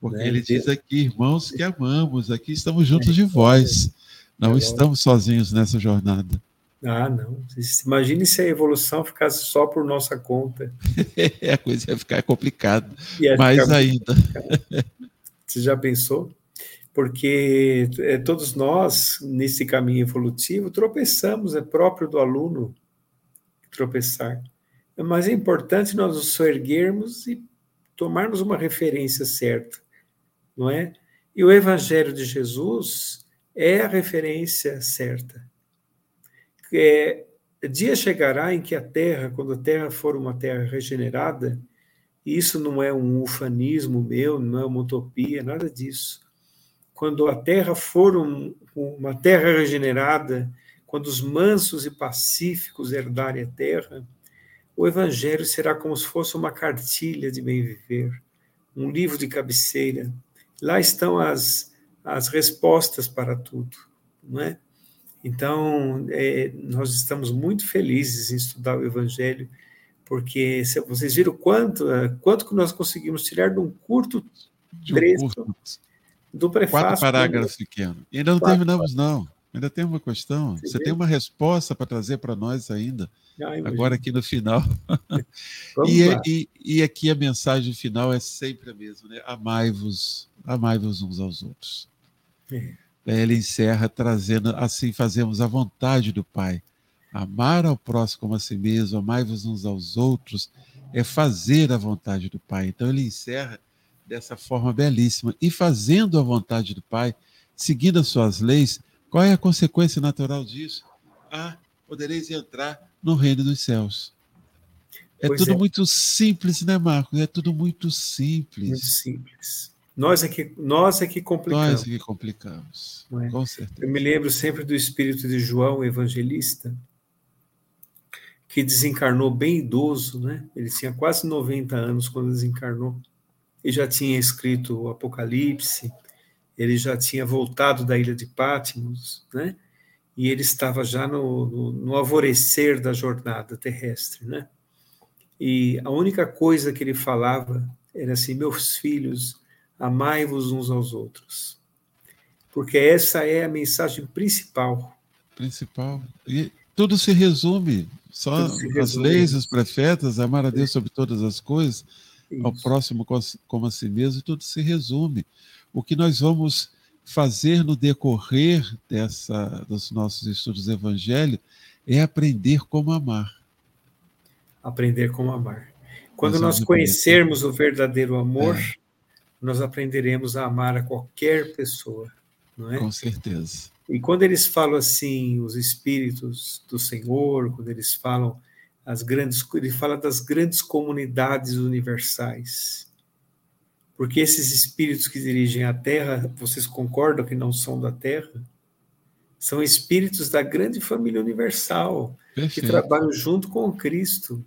Porque ele diz aqui, irmãos que amamos, aqui estamos juntos de vós. Não estamos sozinhos nessa jornada. Ah, não. Imagine se a evolução ficasse só por nossa conta. a coisa ia ficar complicada. Mais ficar ainda. Você já pensou? Porque é, todos nós, nesse caminho evolutivo, tropeçamos, é próprio do aluno tropeçar. Mas é importante nós nos erguermos e tomarmos uma referência certa, não é? E o Evangelho de Jesus é a referência certa é, dia chegará em que a Terra, quando a Terra for uma Terra regenerada, e isso não é um ufanismo meu, não é uma utopia, nada disso. Quando a Terra for um, uma Terra regenerada, quando os mansos e pacíficos herdarem a Terra, o Evangelho será como se fosse uma cartilha de bem viver, um livro de cabeceira. Lá estão as, as respostas para tudo, não é? Então, é, nós estamos muito felizes em estudar o Evangelho, porque se, vocês viram quanto, é, quanto que nós conseguimos tirar de um curto um trecho curto. do prefácio. Quatro parágrafos pequenos. E ainda não quatro, terminamos, não. Ainda tem uma questão. Você, Você tem uma resposta para trazer para nós ainda. agora aqui no final. e, e, e, aqui a mensagem final é sempre a mesma, né? Amai-vos, amai-vos uns aos outros. É ele encerra trazendo assim fazemos a vontade do Pai. Amar ao próximo como a si mesmo, amai-vos uns aos outros, é fazer a vontade do Pai. Então ele encerra dessa forma belíssima. E fazendo a vontade do Pai, seguindo as suas leis, qual é a consequência natural disso? Ah, podereis entrar no reino dos céus. É pois tudo é. muito simples, né, Marcos? É tudo muito simples. Muito simples. Nós é que, nós é que complicamos. Nós é que complicamos, é? com certeza. Eu me lembro sempre do espírito de João Evangelista, que desencarnou bem idoso, né? Ele tinha quase 90 anos quando desencarnou. Ele já tinha escrito o Apocalipse, ele já tinha voltado da ilha de Patmos, né? E ele estava já no, no, no alvorecer da jornada terrestre, né? E a única coisa que ele falava era assim: meus filhos, amai-vos uns aos outros. Porque essa é a mensagem principal. Principal. E tudo se resume, só se resume. as leis, os profetas, amar a Deus sobre todas as coisas, Isso. ao próximo como a si mesmo, tudo se resume. O que nós vamos fazer no decorrer dessa, dos nossos estudos do Evangelho é aprender como amar. Aprender como amar. Quando nós, nós conhecermos o verdadeiro amor, é nós aprenderemos a amar a qualquer pessoa, não é? Com certeza. E quando eles falam assim, os espíritos do Senhor, quando eles falam as grandes, ele fala das grandes comunidades universais. Porque esses espíritos que dirigem a Terra, vocês concordam que não são da Terra? São espíritos da grande família universal, Perfeito. que trabalham junto com o Cristo.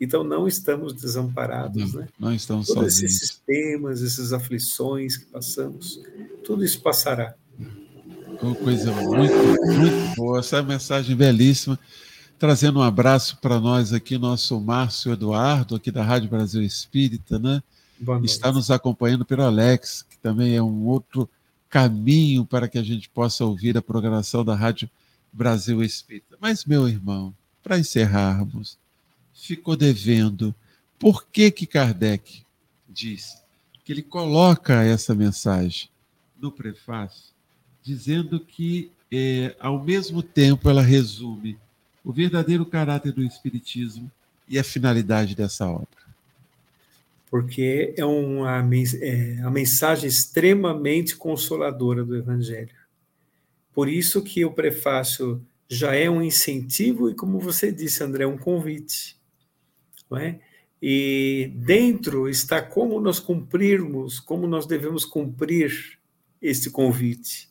Então não estamos desamparados, não, né? Não estamos Todos sozinhos. esses sistemas, essas aflições que passamos, tudo isso passará. Uma coisa muito, muito boa, essa mensagem belíssima, trazendo um abraço para nós aqui, nosso Márcio Eduardo, aqui da Rádio Brasil Espírita, né? Está nos acompanhando pelo Alex, que também é um outro caminho para que a gente possa ouvir a programação da Rádio Brasil Espírita. Mas, meu irmão, para encerrarmos, ficou devendo. Por que que Kardec diz que ele coloca essa mensagem no prefácio, dizendo que, é, ao mesmo tempo, ela resume o verdadeiro caráter do Espiritismo e a finalidade dessa obra? Porque é uma, é uma mensagem extremamente consoladora do Evangelho. Por isso que o prefácio já é um incentivo e, como você disse, André, um convite não é? E dentro está como nós cumprirmos, como nós devemos cumprir este convite.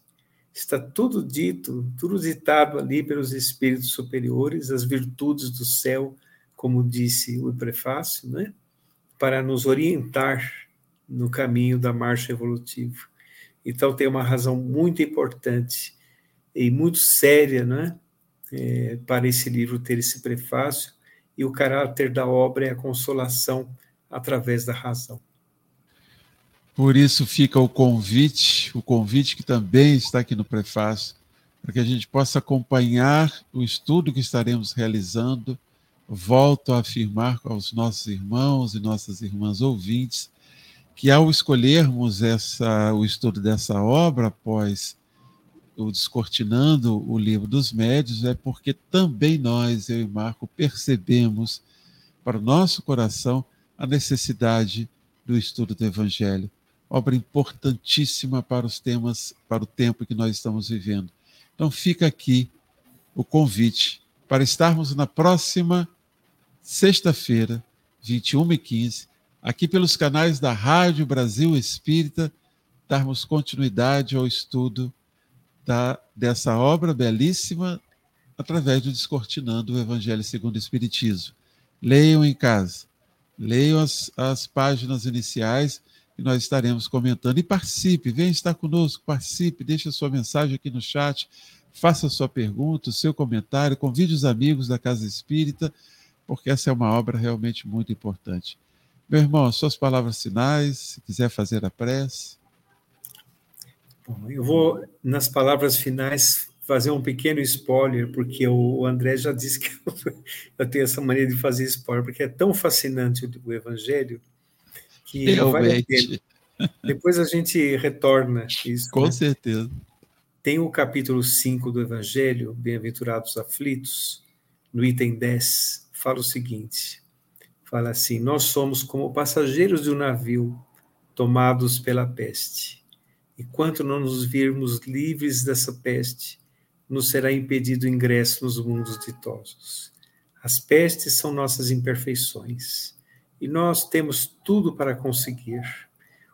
Está tudo dito, tudo ditado ali pelos espíritos superiores, as virtudes do céu, como disse o prefácio, né? para nos orientar no caminho da marcha evolutiva. Então tem uma razão muito importante e muito séria, né? É, para esse livro ter esse prefácio, e o caráter da obra é a consolação através da razão. Por isso fica o convite, o convite que também está aqui no prefácio, para que a gente possa acompanhar o estudo que estaremos realizando. Volto a afirmar aos nossos irmãos e nossas irmãs ouvintes que ao escolhermos essa, o estudo dessa obra após o Descortinando o Livro dos Médios é porque também nós, eu e Marco, percebemos para o nosso coração a necessidade do estudo do Evangelho. Obra importantíssima para os temas, para o tempo que nós estamos vivendo. Então fica aqui o convite para estarmos na próxima sexta-feira, 21h15, aqui pelos canais da Rádio Brasil Espírita, darmos continuidade ao estudo da, dessa obra belíssima através do Descortinando o Evangelho segundo o Espiritismo. Leiam em casa, leiam as, as páginas iniciais e nós estaremos comentando. E participe, venha estar conosco, participe, deixe a sua mensagem aqui no chat, faça a sua pergunta, o seu comentário, convide os amigos da Casa Espírita, porque essa é uma obra realmente muito importante. Meu irmão, suas palavras finais, se quiser fazer a prece. Bom, eu vou, nas palavras finais, fazer um pequeno spoiler, porque o André já disse que eu tenho essa mania de fazer spoiler, porque é tão fascinante o Evangelho que Realmente. vale a pena. Depois a gente retorna isso. Com né? certeza. Tem o capítulo 5 do Evangelho, Bem-aventurados aflitos, no item 10, fala o seguinte: fala assim, nós somos como passageiros de um navio tomados pela peste Enquanto não nos virmos livres dessa peste, nos será impedido o ingresso nos mundos ditosos. As pestes são nossas imperfeições, e nós temos tudo para conseguir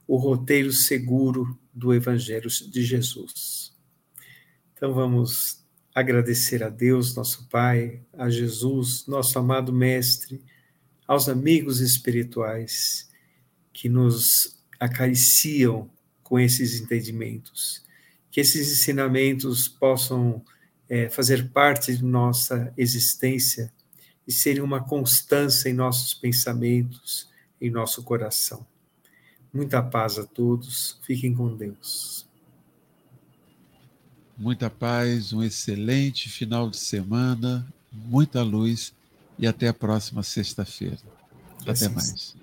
o roteiro seguro do Evangelho de Jesus. Então vamos agradecer a Deus, nosso Pai, a Jesus, nosso amado Mestre, aos amigos espirituais que nos acariciam com esses entendimentos. Que esses ensinamentos possam é, fazer parte de nossa existência e serem uma constância em nossos pensamentos, em nosso coração. Muita paz a todos, fiquem com Deus. Muita paz, um excelente final de semana, muita luz e até a próxima sexta-feira. Até assim mais.